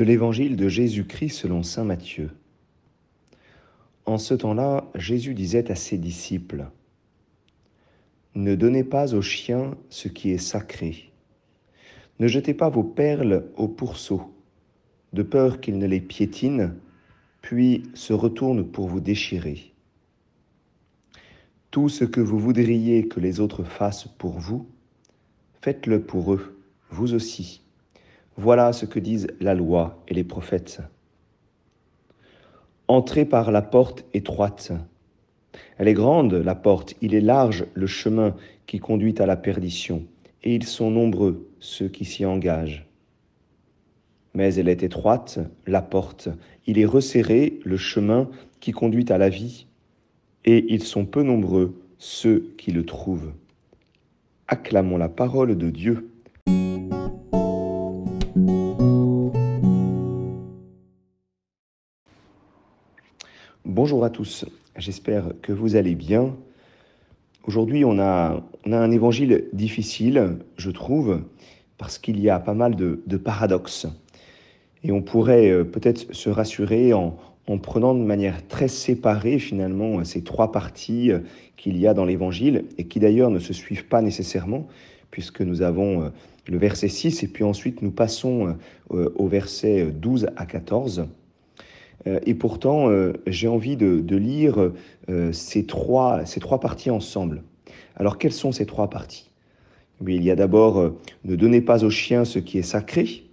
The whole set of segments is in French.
De l'évangile de Jésus-Christ selon Saint Matthieu. En ce temps-là, Jésus disait à ses disciples, Ne donnez pas aux chiens ce qui est sacré. Ne jetez pas vos perles au pourceau, de peur qu'ils ne les piétinent, puis se retournent pour vous déchirer. Tout ce que vous voudriez que les autres fassent pour vous, faites-le pour eux, vous aussi voilà ce que disent la loi et les prophètes. Entrez par la porte étroite. Elle est grande, la porte, il est large le chemin qui conduit à la perdition, et ils sont nombreux ceux qui s'y engagent. Mais elle est étroite, la porte, il est resserré le chemin qui conduit à la vie, et ils sont peu nombreux ceux qui le trouvent. Acclamons la parole de Dieu. Bonjour à tous, j'espère que vous allez bien. Aujourd'hui, on a, un évangile difficile, je trouve, parce qu'il y a pas mal de, paradoxes. Et on pourrait euh, peut-être se rassurer en, en, prenant de manière très séparée finalement ces trois parties euh, qu'il y a dans l'évangile et qui d'ailleurs ne se suivent pas nécessairement, puisque nous avons euh, le verset 6 et puis ensuite nous passons au verset 12 à 14. Euh, et pourtant, euh, j'ai envie de, lire euh, ces, trois, ces trois parties ensemble. Alors, quelles sont ces trois parties? Il y a d'abord ne donnez pas aux chiens ce qui est sacré.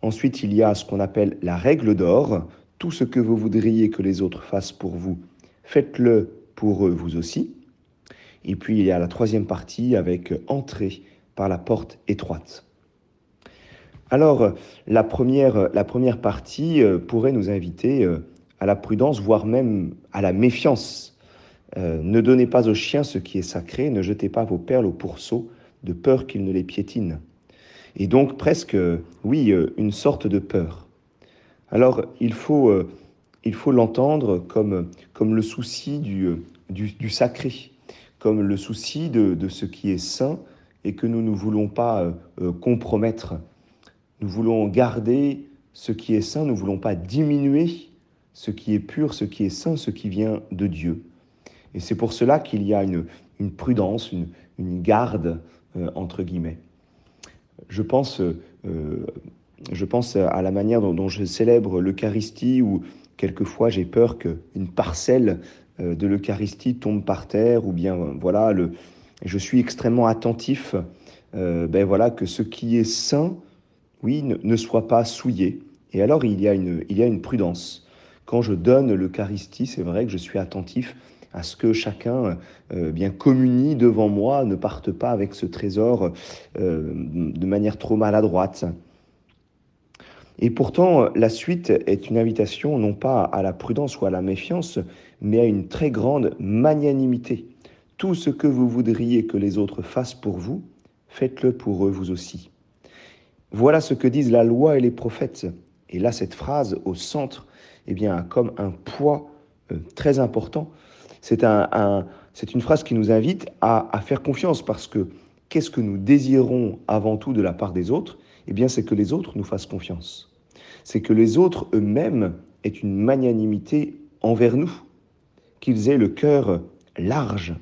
Ensuite, il y a ce qu'on appelle la règle d'or. Tout ce que vous voudriez que les autres fassent pour vous, faites-le pour eux vous aussi. Et puis, il y a la troisième partie avec entrer par la porte étroite. Alors, la première, la première partie euh, pourrait nous inviter euh, à la prudence, voire même à la méfiance. Euh, ne donnez pas aux chiens ce qui est sacré, ne jetez pas vos perles au pourceau, de peur qu'ils ne les piétinent. Et donc presque, oui, une sorte de peur. Alors, il faut, il faut l'entendre comme, comme le souci du, du, sacré, comme le souci de, de, ce qui est saint et que nous ne voulons pas compromettre nous voulons garder ce qui est saint, nous ne voulons pas diminuer ce qui est pur, ce qui est saint, ce qui vient de Dieu. Et c'est pour cela qu'il y a une, prudence, une, garde, euh, entre guillemets. Je pense, euh, je pense à la manière dont, je célèbre l'Eucharistie, où quelquefois j'ai peur qu'une parcelle euh, de l'Eucharistie tombe par terre, ou bien voilà, le, je suis extrêmement attentif ben voilà, que ce qui est saint oui, ne, soit pas souillé. Et alors il y a une, il y a une prudence. Quand je donne l'Eucharistie, c'est vrai que je suis attentif à ce que chacun euh, bien communie devant moi, ne parte pas avec ce trésor euh, de manière trop maladroite. Et pourtant, la suite est une invitation non pas à la prudence ou à la méfiance, mais à une très grande magnanimité. Tout ce que vous voudriez que les autres fassent pour vous, faites-le pour eux vous aussi. Voilà ce que disent la loi et les prophètes. Et là, cette phrase au centre, eh bien, a comme un poids euh, très important. C'est un, une phrase qui nous invite à, faire confiance parce que qu'est-ce que nous désirons avant tout de la part des autres? Eh bien, c'est que les autres nous fassent confiance. C'est que les autres eux-mêmes aient une magnanimité envers nous, qu'ils aient le cœur large,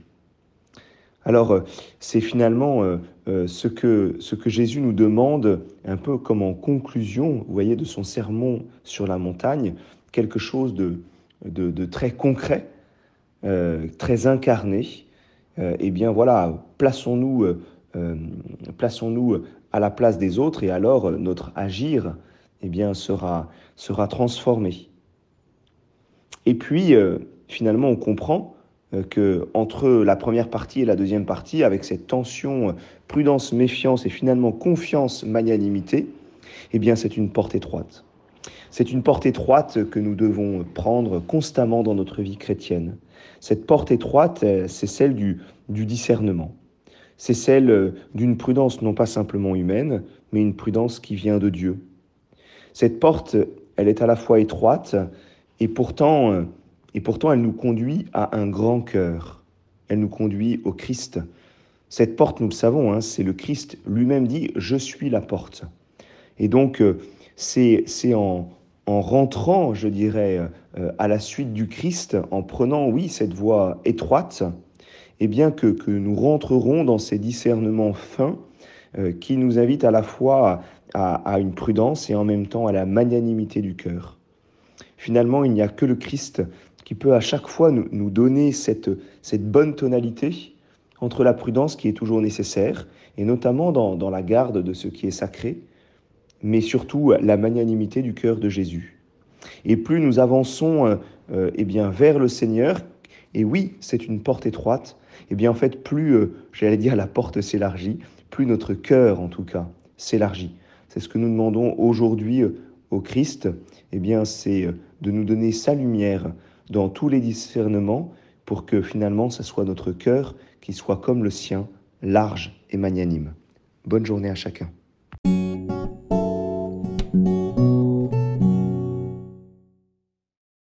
alors, euh, c'est finalement euh, euh, ce, que, ce que Jésus nous demande, un peu comme en conclusion, vous voyez, de son sermon sur la montagne, quelque chose de, de, très concret, très incarné. eh bien voilà, plaçons-nous plaçons-nous à la place des autres et alors notre agir eh bien, sera, sera transformé. Et puis, finalement, on comprend que entre la première partie et la deuxième partie, avec cette tension euh, prudence, méfiance et finalement confiance, magnanimité, eh bien c'est une porte étroite. C'est une porte étroite que nous devons prendre constamment dans notre vie chrétienne. Cette porte étroite, euh, c'est celle du, du discernement. C'est celle d'une prudence non pas simplement humaine, mais une prudence qui vient de Dieu. Cette porte, elle est à la fois étroite et pourtant et pourtant, elle nous conduit à un grand cœur. Elle nous conduit au Christ. Cette porte, nous le savons, hein, c'est le Christ lui-même dit, je suis la porte. Et donc, euh, c'est en, en rentrant, je dirais, euh, à la suite du Christ, en prenant, oui, cette voie étroite, eh bien que, que nous rentrerons dans ces discernements fins euh, qui nous invitent à la fois à, une prudence et en même temps à la magnanimité du cœur. Finalement, il n'y a que le Christ qui peut à chaque fois nous, donner cette, bonne tonalité entre la prudence qui est toujours nécessaire, et notamment dans, la garde de ce qui est sacré, mais surtout la magnanimité du cœur de Jésus. Et plus nous avançons euh, euh, eh bien, vers le Seigneur, et oui, c'est une porte étroite, et eh bien en fait, plus, euh, j'allais dire, la porte s'élargit, plus notre cœur, en tout cas, s'élargit. C'est ce que nous demandons aujourd'hui au Christ, et eh bien c'est de nous donner sa lumière dans tous les discernements pour que finalement, ce soit notre cœur qui soit comme le sien, large et magnanime. Bonne journée à chacun.